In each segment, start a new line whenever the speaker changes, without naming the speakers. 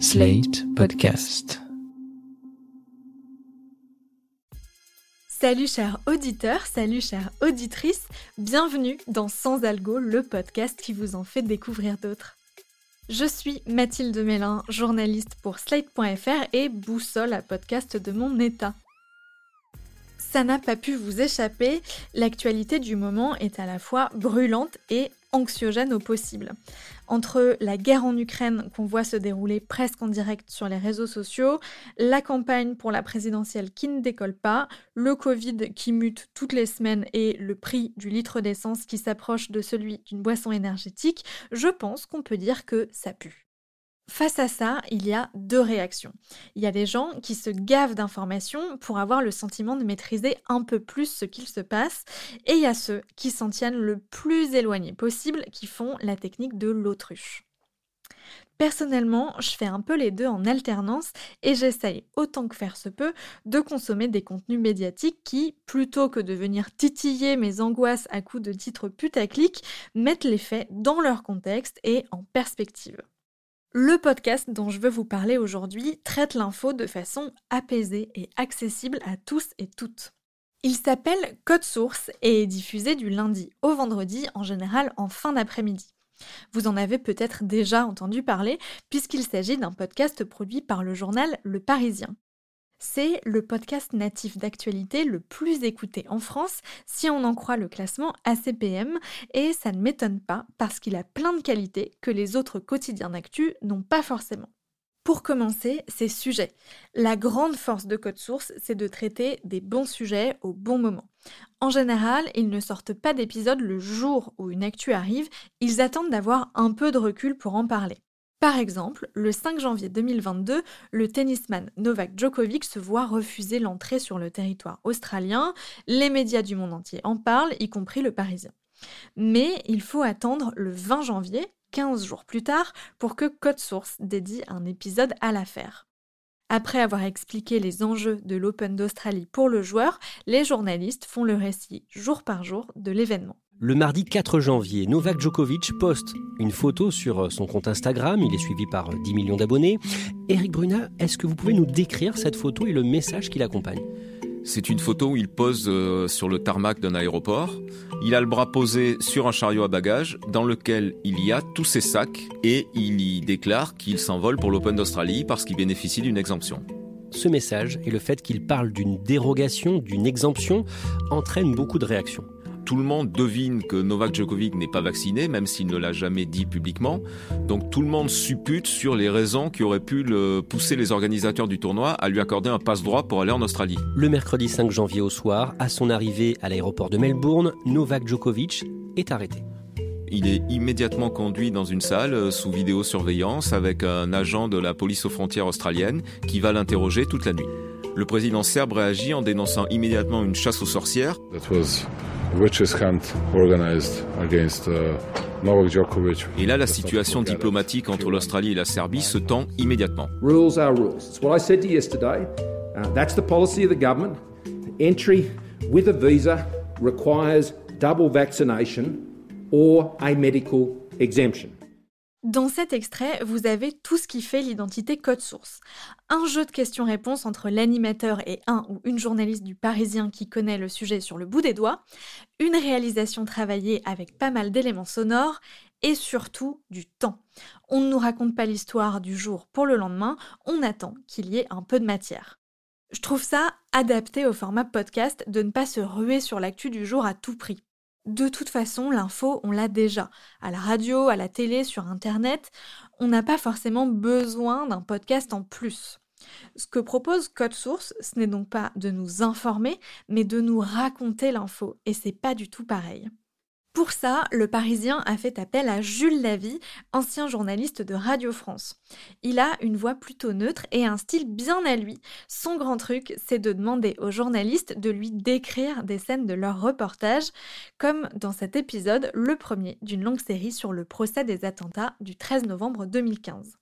Slate Podcast.
Salut chers auditeurs, salut chères auditrices, bienvenue dans Sans Algo, le podcast qui vous en fait découvrir d'autres. Je suis Mathilde Mélin, journaliste pour Slate.fr et boussole à podcast de mon état. Ça n'a pas pu vous échapper, l'actualité du moment est à la fois brûlante et anxiogène au possible. Entre la guerre en Ukraine qu'on voit se dérouler presque en direct sur les réseaux sociaux, la campagne pour la présidentielle qui ne décolle pas, le Covid qui mute toutes les semaines et le prix du litre d'essence qui s'approche de celui d'une boisson énergétique, je pense qu'on peut dire que ça pue. Face à ça, il y a deux réactions. Il y a des gens qui se gavent d'informations pour avoir le sentiment de maîtriser un peu plus ce qu'il se passe, et il y a ceux qui s'en tiennent le plus éloigné possible, qui font la technique de l'autruche. Personnellement, je fais un peu les deux en alternance et j'essaye, autant que faire se peut, de consommer des contenus médiatiques qui, plutôt que de venir titiller mes angoisses à coups de titres putaclic, mettent les faits dans leur contexte et en perspective. Le podcast dont je veux vous parler aujourd'hui traite l'info de façon apaisée et accessible à tous et toutes. Il s'appelle Code Source et est diffusé du lundi au vendredi, en général en fin d'après-midi. Vous en avez peut-être déjà entendu parler puisqu'il s'agit d'un podcast produit par le journal Le Parisien. C'est le podcast natif d'actualité le plus écouté en France si on en croit le classement ACPM et ça ne m'étonne pas parce qu'il a plein de qualités que les autres quotidiens d'actu n'ont pas forcément. Pour commencer, ces sujets. La grande force de Code Source, c'est de traiter des bons sujets au bon moment. En général, ils ne sortent pas d'épisodes le jour où une actu arrive, ils attendent d'avoir un peu de recul pour en parler. Par exemple, le 5 janvier 2022, le tennisman Novak Djokovic se voit refuser l'entrée sur le territoire australien. Les médias du monde entier en parlent, y compris le Parisien. Mais il faut attendre le 20 janvier, 15 jours plus tard, pour que Code Source dédie un épisode à l'affaire. Après avoir expliqué les enjeux de l'Open d'Australie pour le joueur, les journalistes font le récit jour par jour de l'événement.
Le mardi 4 janvier, Novak Djokovic poste une photo sur son compte Instagram. Il est suivi par 10 millions d'abonnés. Eric Bruna, est-ce que vous pouvez nous décrire cette photo et le message qui l'accompagne
c'est une photo où il pose euh, sur le tarmac d'un aéroport. Il a le bras posé sur un chariot à bagages dans lequel il y a tous ses sacs et il y déclare qu'il s'envole pour l'Open d'Australie parce qu'il bénéficie d'une exemption.
Ce message et le fait qu'il parle d'une dérogation, d'une exemption, entraînent beaucoup de réactions.
Tout le monde devine que Novak Djokovic n'est pas vacciné, même s'il ne l'a jamais dit publiquement. Donc tout le monde suppute sur les raisons qui auraient pu le pousser les organisateurs du tournoi à lui accorder un passe-droit pour aller en Australie.
Le mercredi 5 janvier au soir, à son arrivée à l'aéroport de Melbourne, Novak Djokovic est arrêté.
Il est immédiatement conduit dans une salle euh, sous vidéosurveillance avec un agent de la police aux frontières australienne qui va l'interroger toute la nuit. Le président serbe réagit en dénonçant immédiatement une chasse aux sorcières. Uh, et là, la situation diplomatique entre l'Australie et la Serbie se tend immédiatement. Rules are rules. It's what I said to you yesterday. Uh, that's the policy of the government. Entry with a visa
requires double vaccination or a medical exemption. Dans cet extrait, vous avez tout ce qui fait l'identité code source. Un jeu de questions-réponses entre l'animateur et un ou une journaliste du Parisien qui connaît le sujet sur le bout des doigts, une réalisation travaillée avec pas mal d'éléments sonores et surtout du temps. On ne nous raconte pas l'histoire du jour pour le lendemain, on attend qu'il y ait un peu de matière. Je trouve ça adapté au format podcast de ne pas se ruer sur l'actu du jour à tout prix. De toute façon, l'info, on l'a déjà. À la radio, à la télé, sur Internet, on n'a pas forcément besoin d'un podcast en plus. Ce que propose Code Source, ce n'est donc pas de nous informer, mais de nous raconter l'info, et c'est pas du tout pareil. Pour ça, le Parisien a fait appel à Jules Lavie, ancien journaliste de Radio France. Il a une voix plutôt neutre et un style bien à lui. Son grand truc, c'est de demander aux journalistes de lui décrire des scènes de leur reportage, comme dans cet épisode, le premier d'une longue série sur le procès des attentats du 13 novembre 2015.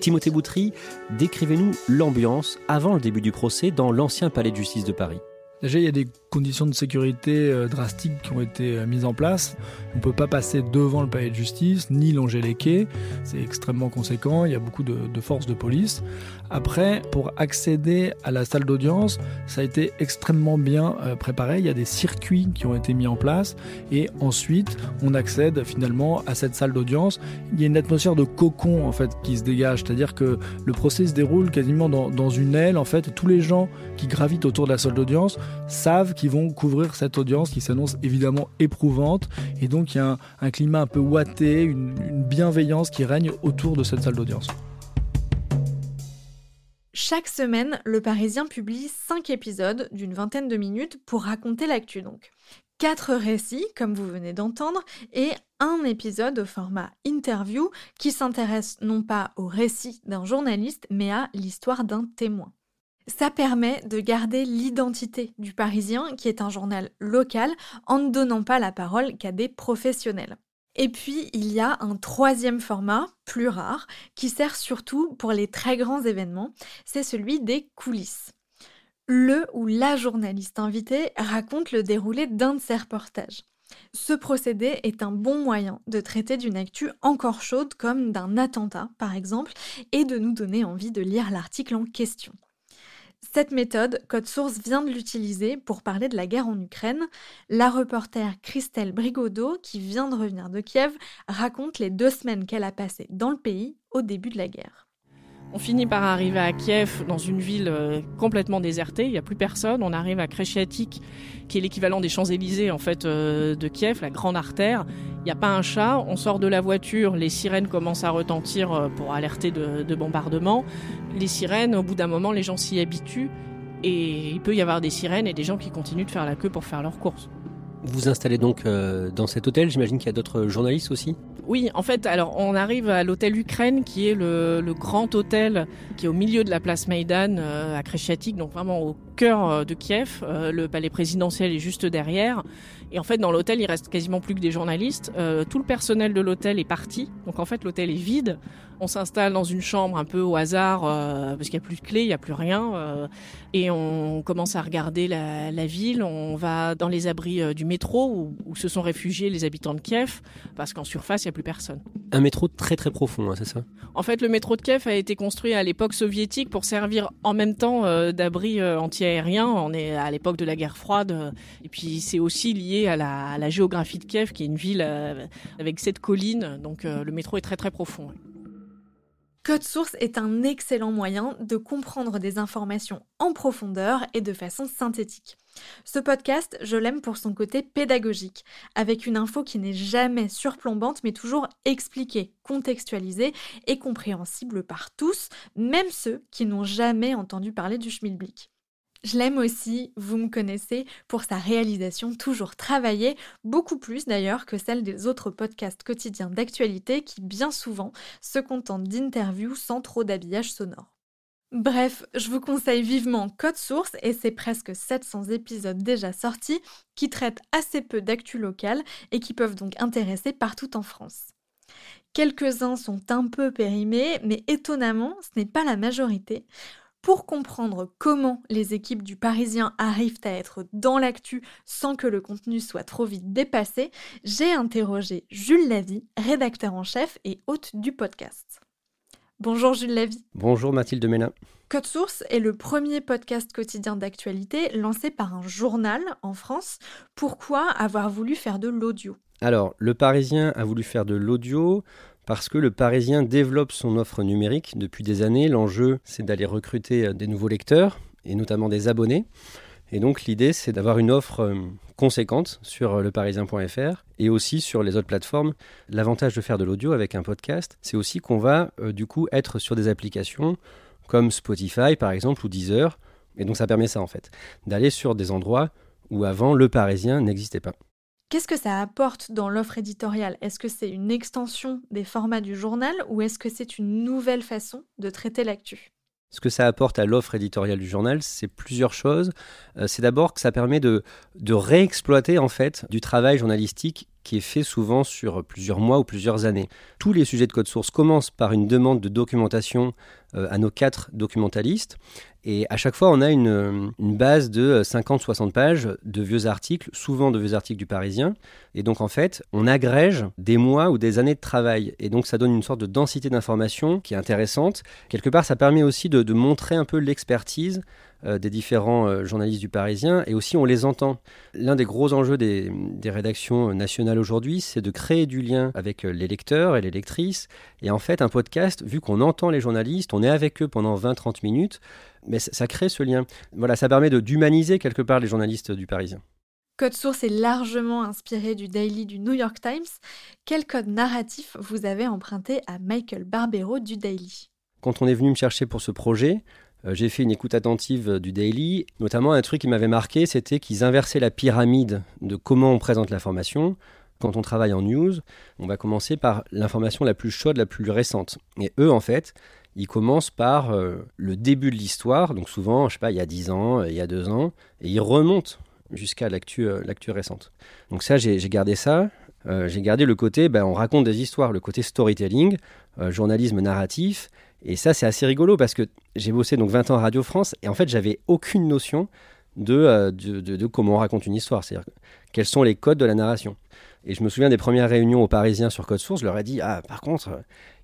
Timothée Boutry, décrivez-nous l'ambiance avant le début du procès dans l'ancien palais de justice de Paris.
Déjà, il y a des conditions de sécurité euh, drastiques qui ont été euh, mises en place. On ne peut pas passer devant le palais de justice, ni longer les quais. C'est extrêmement conséquent, il y a beaucoup de, forces de police. Après, pour accéder à la salle d'audience, ça a été extrêmement bien euh, préparé. Il y a des circuits qui ont été mis en place. Et ensuite, on accède finalement à cette salle d'audience. Il y a une atmosphère de cocon en fait qui se dégage. C'est-à-dire que le procès se déroule quasiment dans, dans une aile. En fait, tous les gens qui gravitent autour de la salle d'audience savent qu'ils vont couvrir cette audience qui s'annonce évidemment éprouvante. Et donc, il y a un, climat un peu ouaté, une, une bienveillance qui règne autour de cette salle d'audience.
Chaque semaine, Le Parisien publie 5 épisodes d'une vingtaine de minutes pour raconter l'actu donc. 4 récits, comme vous venez d'entendre, et un épisode au format interview qui s'intéresse non pas au récit d'un journaliste, mais à l'histoire d'un témoin. Ça permet de garder l'identité du Parisien, qui est un journal local, en ne donnant pas la parole qu'à des professionnels. Et puis, il y a un troisième format, plus rare, qui sert surtout pour les très grands événements, c'est celui des coulisses. Le ou la journaliste invitée raconte le déroulé d'un de ses reportages. Ce procédé est un bon moyen de traiter d'une actu encore chaude comme d'un attentat, par exemple, et de nous donner envie de lire l'article en question. Cette méthode, Code Source vient de l'utiliser pour parler de la guerre en Ukraine. La reporter Christelle Brigodeau, qui vient de revenir de Kiev, raconte les deux semaines qu'elle a passées dans le pays au début de la guerre.
On finit par arriver à Kiev, dans une ville euh, complètement désertée, il n'y a plus personne. On arrive à Kreshchatik, qui est l'équivalent des Champs-Élysées en fait euh, de Kiev, la grande artère. Il n'y a pas un chat. On sort de la voiture, les sirènes commencent à retentir euh, pour alerter de, de bombardements. Les sirènes, au bout d'un moment, les gens s'y habituent et il peut y avoir des sirènes et des gens qui continuent de faire la queue pour faire leurs courses.
Vous vous installez donc euh, dans cet hôtel, j'imagine qu'il y a d'autres journalistes aussi
Oui, en fait, alors on arrive à l'hôtel Ukraine, qui est le, grand hôtel qui est au milieu de la place Maïdan euh, à Kreshchatik, donc vraiment au cœur euh, de Kiev. Le palais présidentiel est juste derrière. Et en fait, dans l'hôtel, il reste quasiment plus que des journalistes. Tout le personnel de l'hôtel est parti. Donc en fait, l'hôtel est vide. On s'installe dans une chambre un peu au hasard euh, parce qu'il n'y a plus de clé, il n'y a plus rien. Euh, et on commence à regarder la, la, ville. On va dans les abris euh, du métro où, où, se sont réfugiés les habitants de Kiev parce qu'en surface, il n'y a plus personne.
Un métro très très profond, hein, c'est ça?
En fait, le métro de Kiev a été construit à l'époque soviétique pour servir en même temps euh, d'abri euh, anti-aérien. On est à l'époque de la guerre froide. Et puis c'est aussi lié à la, à la, géographie de Kiev, qui est une ville avec sept collines. Donc le métro est très très profond.
Code Source est un excellent moyen de comprendre des informations en profondeur et de façon synthétique. Ce podcast, je l'aime pour son côté pédagogique, avec une info qui n'est jamais surplombante mais toujours expliquée, contextualisée et compréhensible par tous, même ceux qui n'ont jamais entendu parler du schmilblick. Je l'aime aussi, vous me connaissez, pour sa réalisation toujours travaillée, beaucoup plus d'ailleurs que celle des autres podcasts quotidiens d'actualité qui bien souvent se contentent d'interviews sans trop d'habillage sonore. Bref, je vous conseille vivement Code Source et ses presque 700 épisodes déjà sortis qui traitent assez peu d'actu locale et qui peuvent donc intéresser partout en France. Quelques-uns sont un peu périmés, mais étonnamment, ce n'est pas la majorité. Pour comprendre comment les équipes du Parisien arrivent à être dans l'actu sans que le contenu soit trop vite dépassé, j'ai interrogé Jules Lavie, rédacteur en chef et hôte du podcast. Bonjour Jules Lavie.
Bonjour Mathilde Mélin.
Code Source est le premier podcast quotidien d'actualité lancé par un journal en France. Pourquoi avoir voulu faire de l'audio?
Alors, le Parisien a voulu faire de l'audio parce que le Parisien développe son offre numérique depuis des années. L'enjeu, c'est d'aller recruter des nouveaux lecteurs et notamment des abonnés. Et donc l'idée, c'est d'avoir une offre conséquente sur leparisien.fr et aussi sur les autres plateformes. L'avantage de faire de l'audio avec un podcast, c'est aussi qu'on va euh, du coup être sur des applications comme Spotify par exemple ou Deezer. Et donc ça permet ça en fait, d'aller sur des endroits où avant le Parisien n'existait pas.
Qu'est-ce que ça apporte dans l'offre éditoriale? Est-ce que c'est une extension des formats du journal ou est-ce que c'est une nouvelle façon de traiter l'actu?
Ce que ça apporte à l'offre éditoriale du journal, c'est plusieurs choses. Euh, c'est d'abord que ça permet de, de réexploiter en fait du travail journalistique qui est fait souvent sur plusieurs mois ou plusieurs années. Tous les sujets de code source commencent par une demande de documentation euh, à nos quatre documentalistes. Et à chaque fois, on a une, base de 50-60 pages de vieux articles, souvent de vieux articles du Parisien. Et donc, en fait, on agrège des mois ou des années de travail. Et donc, ça donne une sorte de densité d'informations qui est intéressante. Quelque part, ça permet aussi de montrer un peu l'expertise euh, des différents euh, journalistes du Parisien, et aussi on les entend. L'un des gros enjeux des, rédactions nationales aujourd'hui, c'est de créer du lien avec euh, les lecteurs et les lectrices. Et en fait, un podcast, vu qu'on entend les journalistes, on est avec eux pendant 20-30 minutes, mais ça, crée ce lien. Voilà, ça permet d'humaniser quelque part les journalistes du Parisien.
Code Source est largement inspiré du Daily du New York Times. Quel code narratif vous avez emprunté à Michael Barbero du Daily?
Quand on est venu me chercher pour ce projet, euh, j'ai fait une écoute attentive euh, du Daily. Notamment, un truc qui m'avait marqué, c'était qu'ils inversaient la pyramide de comment on présente l'information. Quand on travaille en news, on va commencer par l'information la plus chaude, la plus récente. Et eux, en fait, ils commencent par euh, le début de l'histoire, donc souvent, je sais pas, il y a 10 ans, il y a 2 ans, et ils remontent jusqu'à l'actu récente. Donc ça, j'ai gardé ça. j'ai gardé le côté, ben, on raconte des histoires, le côté storytelling, journalisme narratif, et ça, c'est assez rigolo parce que j'ai bossé donc 20 ans à Radio France et en fait, j'avais aucune notion euh, de, de, comment on raconte une histoire. C'est-à-dire quels sont les codes de la narration. Et je me souviens des premières réunions aux Parisiens sur Code Source, je leur ai dit Ah, par contre,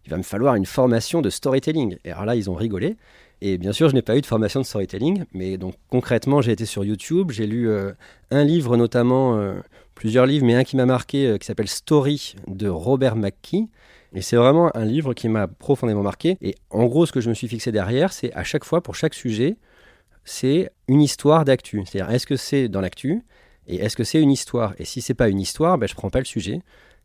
il va me falloir une formation de storytelling. Et alors là, ils ont rigolé. Et bien sûr, je n'ai pas eu de formation de storytelling, mais donc concrètement, j'ai été sur YouTube, j'ai lu euh, un livre notamment, euh, plusieurs livres, mais un qui m'a marqué, qui s'appelle Story de Robert McKee, et c'est vraiment un livre qui m'a profondément marqué. Et en gros, ce que je me suis fixé derrière, c'est à chaque fois, pour chaque sujet, c'est une histoire d'actu. C'est-à-dire, est-ce que c'est dans l'actu et est-ce que c'est une histoire? Et si c'est pas une histoire, ben, je prends pas le sujet.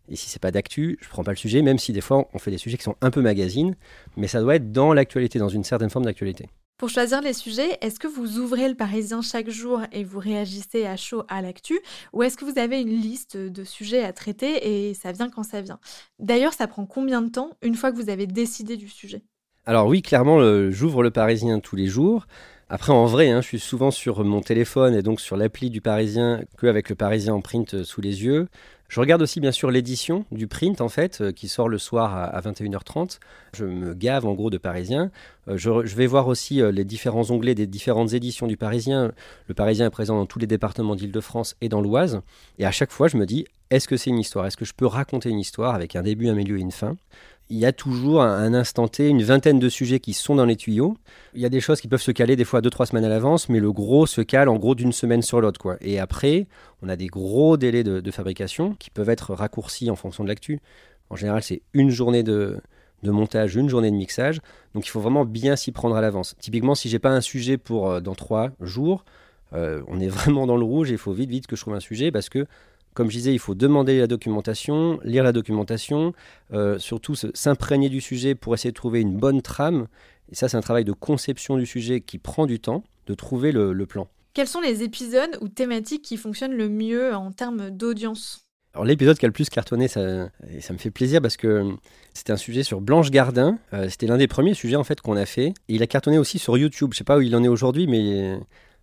Et si c'est pas d'actu, je prends pas le sujet, même si des fois on fait des sujets qui sont un peu magazines, mais ça doit être dans l'actualité, dans une certaine forme d'actualité.
Pour choisir les sujets, est-ce que vous ouvrez le Parisien chaque jour et vous réagissez à chaud à l'actu ou est-ce que vous avez une liste de sujets à traiter et ça vient quand ça vient? D'ailleurs, ça prend combien de temps une fois que vous avez décidé du sujet?
Alors oui, clairement, j'ouvre le Parisien tous les jours. Après, en vrai, hein, je suis souvent sur mon téléphone et donc sur l'appli du Parisien qu'avec le Parisien en print sous les yeux. Je regarde aussi bien sûr l'édition du print en fait, euh, qui sort le soir à, 21h30. Je me gave en gros de Parisien. Euh, je, vais voir aussi euh, les différents onglets des différentes éditions du Parisien. Le Parisien est présent dans tous les départements d'Île-de-France et dans l'Oise. Et à chaque fois, je me dis, est-ce que c'est une histoire? Est-ce que je peux raconter une histoire avec un début, un milieu et une fin? Il y a toujours un instant T, une vingtaine de sujets qui sont dans les tuyaux. Il y a des choses qui peuvent se caler des fois deux, trois semaines à l'avance, mais le gros se cale en gros d'une semaine sur l'autre. quoi. Et après, on a des gros délais de, fabrication qui peuvent être raccourcis en fonction de l'actu. En général, c'est une journée de, montage, une journée de mixage. Donc il faut vraiment bien s'y prendre à l'avance. Typiquement, si j'ai pas un sujet pour euh, dans trois jours, euh, on est vraiment dans le rouge et il faut vite, vite que je trouve un sujet parce que comme je disais, il faut demander la documentation, lire la documentation, euh, surtout s'imprégner du sujet pour essayer de trouver une bonne trame. Et ça, c'est un travail de conception du sujet qui prend du temps, de trouver le, plan.
Quels sont les épisodes ou thématiques qui fonctionnent le mieux en termes d'audience?
Alors l'épisode qui a le plus cartonné, ça, et ça me fait plaisir parce que c'était un sujet sur Blanche Gardin. Euh, c'était l'un des premiers sujets en fait qu'on a fait. Et il a cartonné aussi sur YouTube. Je sais pas où il en est aujourd'hui, mais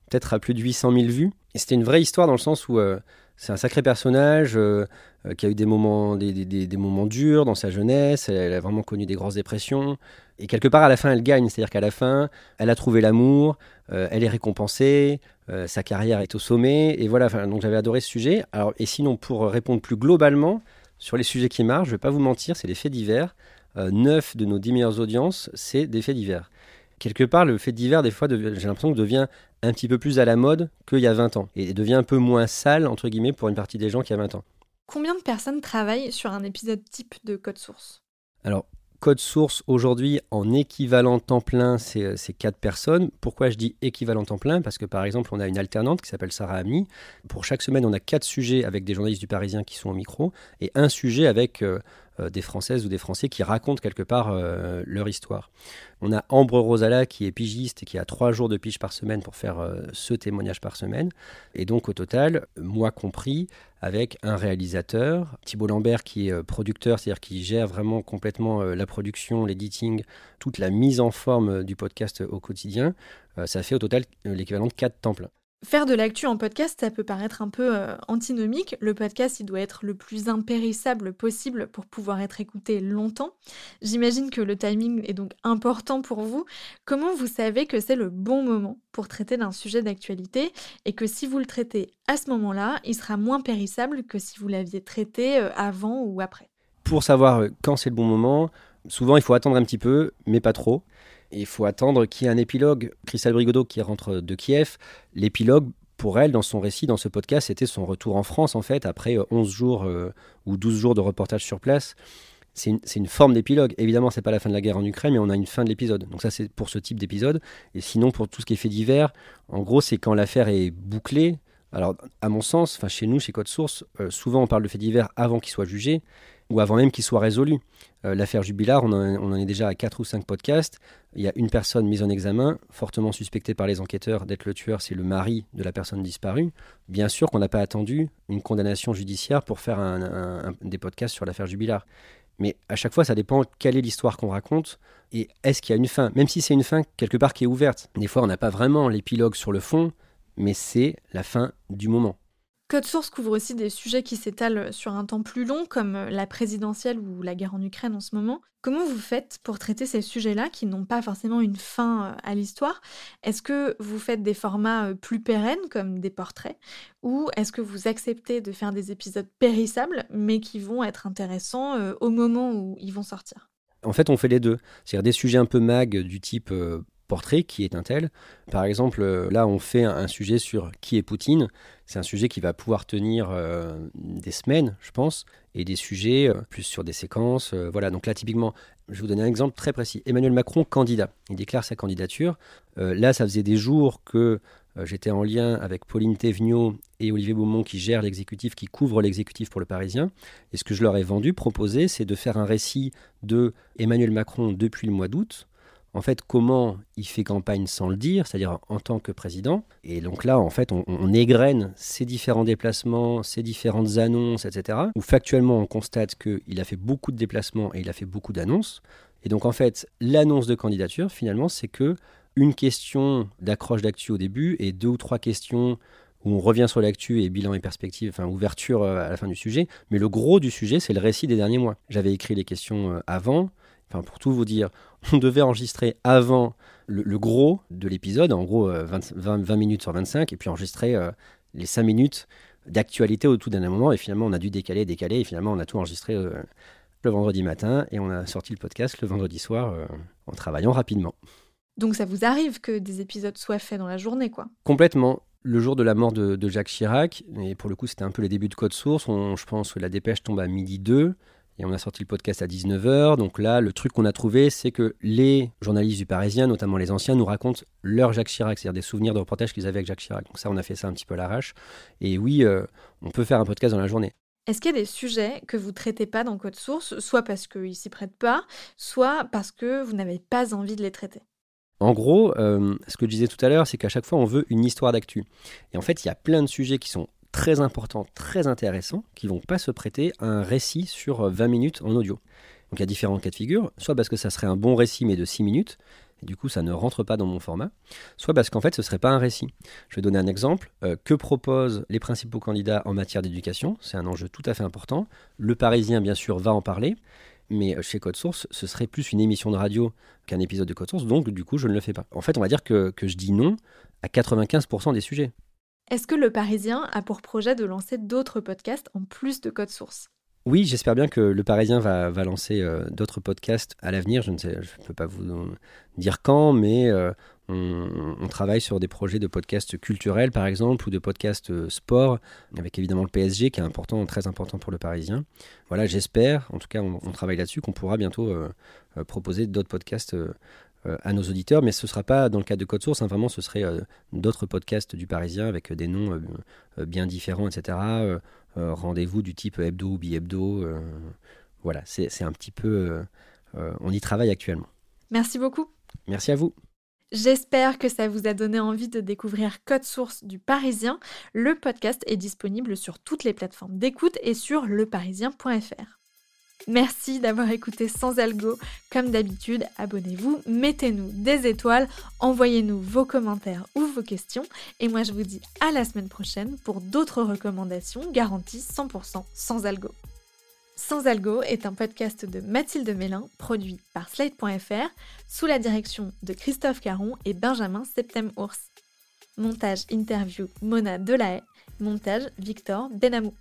peut-être à plus de 800 000 vues. Et c'était une vraie histoire dans le sens où euh, c'est un sacré personnage euh, euh, qui a eu des moments, des, moments durs dans sa jeunesse. Elle, a vraiment connu des grosses dépressions. Et quelque part, à la fin, elle gagne. C'est-à-dire qu'à la fin, elle a trouvé l'amour, euh, elle est récompensée, sa carrière est au sommet. Et voilà, donc j'avais adoré ce sujet. Alors, et sinon, pour répondre plus globalement sur les sujets qui marchent, je ne vais pas vous mentir, c'est les faits divers. Neuf de nos dix meilleures audiences, c'est des faits divers quelque part, le fait divers, des fois, j'ai l'impression que devient un petit peu plus à la mode qu'il y a 20 ans. Et devient un peu moins sale, entre guillemets, pour une partie des gens qui a 20 ans.
Combien de personnes travaillent sur un épisode type de Code Source?
Alors, Code Source, aujourd'hui, en équivalent temps plein, c'est 4 personnes. Pourquoi je dis équivalent temps plein? Parce que, par exemple, on a une alternante qui s'appelle Sarah Ami. Pour chaque semaine, on a 4 sujets avec des journalistes du Parisien qui sont au micro et un sujet avec... Euh, euh, des Françaises ou des Français qui racontent quelque part euh, leur histoire. On a Ambre Rosala qui est pigiste et qui a trois jours de pige par semaine pour faire euh, ce témoignage par semaine. Et donc au total, moi compris, avec un réalisateur, Thibault Lambert qui est producteur, c'est-à-dire qui gère vraiment complètement la production, l'editing, toute la mise en forme du podcast au quotidien, ça fait au total l'équivalent de quatre temps plein.
Faire de l'actu en podcast, ça peut paraître un peu euh, antinomique. Le podcast, il doit être le plus impérissable possible pour pouvoir être écouté longtemps. J'imagine que le timing est donc important pour vous. Comment vous savez que c'est le bon moment pour traiter d'un sujet d'actualité et que si vous le traitez à ce moment-là, il sera moins périssable que si vous l'aviez traité euh, avant ou après?
Pour savoir euh, quand c'est le bon moment, souvent il faut attendre un petit peu, mais pas trop. Et il faut attendre qu'il y ait un épilogue. Christelle Brigodeau qui rentre de Kiev, l'épilogue, pour elle, dans son récit, dans ce podcast, c'était son retour en France, en fait, après 11 jours euh, ou 12 jours de reportage sur place. C'est une, forme d'épilogue. Évidemment, c'est pas la fin de la guerre en Ukraine, mais on a une fin de l'épisode. Donc ça, c'est pour ce type d'épisode. Et sinon, pour tout ce qui est fait divers, en gros, c'est quand l'affaire est bouclée. Alors, à mon sens, chez nous, chez Code Source, euh, souvent on parle de fait divers avant qu'il soit jugé ou avant même qu'il soit résolu. Euh, L'affaire Jubilard, on en, est déjà à 4 ou 5 podcasts. Il y a une personne mise en examen, fortement suspectée par les enquêteurs d'être le tueur, c'est le mari de la personne disparue. Bien sûr qu'on n'a pas attendu une condamnation judiciaire pour faire des podcasts sur l'affaire Jubilard. Mais à chaque fois, ça dépend quelle est l'histoire qu'on raconte et est-ce qu'il y a une fin. Même si c'est une fin quelque part qui est ouverte. Des fois, on n'a pas vraiment l'épilogue sur le fond, mais c'est la fin du moment.
Code Source couvre aussi des sujets qui s'étalent sur un temps plus long, comme la présidentielle ou la guerre en Ukraine en ce moment. Comment vous faites pour traiter ces sujets-là qui n'ont pas forcément une fin à l'histoire? Est-ce que vous faites des formats plus pérennes, comme des portraits, ou est-ce que vous acceptez de faire des épisodes périssables, mais qui vont être intéressants au moment où ils vont sortir?
En fait, on fait les deux. C'est-à-dire des sujets un peu mag du type portrait, qui est un tel. Par exemple, là, on fait un, sujet sur qui est Poutine. C'est un sujet qui va pouvoir tenir euh, des semaines, je pense, et des sujets euh, plus sur des séquences. Euh, voilà, donc là, typiquement, je vais vous donner un exemple très précis. Emmanuel Macron, candidat. Il déclare sa candidature. là, ça faisait des jours que j'étais en lien avec Pauline Thévenot et Olivier Beaumont qui gèrent l'exécutif, qui couvre l'exécutif pour le Parisien. Et ce que je leur ai vendu, proposé, c'est de faire un récit de Emmanuel Macron depuis le mois d'août en fait, comment il fait campagne sans le dire, c'est-à-dire en tant que président. Et donc là, en fait, on, égrène ses différents déplacements, ses différentes annonces, etc. Où factuellement, on constate qu'il a fait beaucoup de déplacements et il a fait beaucoup d'annonces. Et donc, en fait, l'annonce de candidature, finalement, c'est que une question d'accroche d'actu au début et deux ou trois questions où on revient sur l'actu et bilan et perspective, enfin ouverture euh, à la fin du sujet. Mais le gros du sujet, c'est le récit des derniers mois. J'avais écrit les questions euh, avant. Enfin, pour tout vous dire, on devait enregistrer avant le, le gros de l'épisode, en gros 20, 20, 20, minutes sur 25, et puis enregistrer euh, les 5 minutes d'actualité au tout dernier moment. Et finalement, on a dû décaler, décaler, et finalement, on a tout enregistré euh, le vendredi matin, et on a sorti le podcast le vendredi soir euh, en travaillant rapidement.
Donc ça vous arrive que des épisodes soient faits dans la journée, quoi?
Complètement. Le jour de la mort de, de Jacques Chirac, et pour le coup c'était un peu les débuts de Code Source, on, je pense que la dépêche tombe à midi 2, et on a sorti le podcast à 19h. Donc là, le truc qu'on a trouvé, c'est que les journalistes du Parisien, notamment les anciens, nous racontent leur Jacques Chirac, c'est-à-dire des souvenirs de reportages qu'ils avaient avec Jacques Chirac. Donc ça, on a fait ça un petit peu à l'arrache. Et oui, euh, on peut faire un podcast dans la journée.
Est-ce qu'il y a des sujets que vous ne traitez pas dans Code Source, soit parce qu'ils ne s'y prêtent pas, soit parce que vous n'avez pas envie de les traiter?
En gros, euh, ce que je disais tout à l'heure, c'est qu'à chaque fois, on veut une histoire d'actu. Et en fait, il y a plein de sujets qui sont très importants, très intéressants, qui vont pas se prêter à un récit sur 20 minutes en audio. Donc il y a différents cas de figure, soit parce que ça serait un bon récit mais de 6 minutes, et du coup ça ne rentre pas dans mon format, soit parce qu'en fait ce serait pas un récit. Je vais donner un exemple. Euh, que proposent les principaux candidats en matière d'éducation C'est un enjeu tout à fait important. Le Parisien bien sûr va en parler, mais chez Code Source, ce serait plus une émission de radio qu'un épisode de Code Source, donc du coup je ne le fais pas. En fait on va dire que je dis non à 95% des sujets.
Est-ce que Le Parisien a pour projet de lancer d'autres podcasts en plus de Code Source?
Oui, j'espère bien que Le Parisien va, lancer euh, d'autres podcasts à l'avenir. Je ne peux pas vous dire quand, mais euh, on, travaille sur des projets de podcasts culturels, par exemple, ou de podcasts euh, sport, avec évidemment le PSG, qui est important, très important pour Le Parisien. Voilà, j'espère, en tout cas, on, travaille là-dessus, qu'on pourra bientôt proposer d'autres podcasts à nos auditeurs, mais ce ne sera pas dans le cadre de Code Source, hein, vraiment ce serait euh, d'autres podcasts du Parisien avec des noms euh, bien différents, etc. Euh, Rendez-vous du type hebdo ou bi-hebdo. voilà, c'est un petit peu... on y travaille actuellement.
Merci beaucoup.
Merci à vous.
J'espère que ça vous a donné envie de découvrir Code Source du Parisien. Le podcast est disponible sur toutes les plateformes d'écoute et sur leparisien.fr. Merci d'avoir écouté Sans Algo. Comme d'habitude, abonnez-vous, mettez-nous des étoiles, envoyez-nous vos commentaires ou vos questions. Et moi, je vous dis à la semaine prochaine pour d'autres recommandations garanties 100% sans algo. Sans Algo est un podcast de Mathilde Mélin, produit par Slate.fr, sous la direction de Christophe Caron et Benjamin Septem-Ours. Montage interview Mona Delahaye, montage Victor Benamou.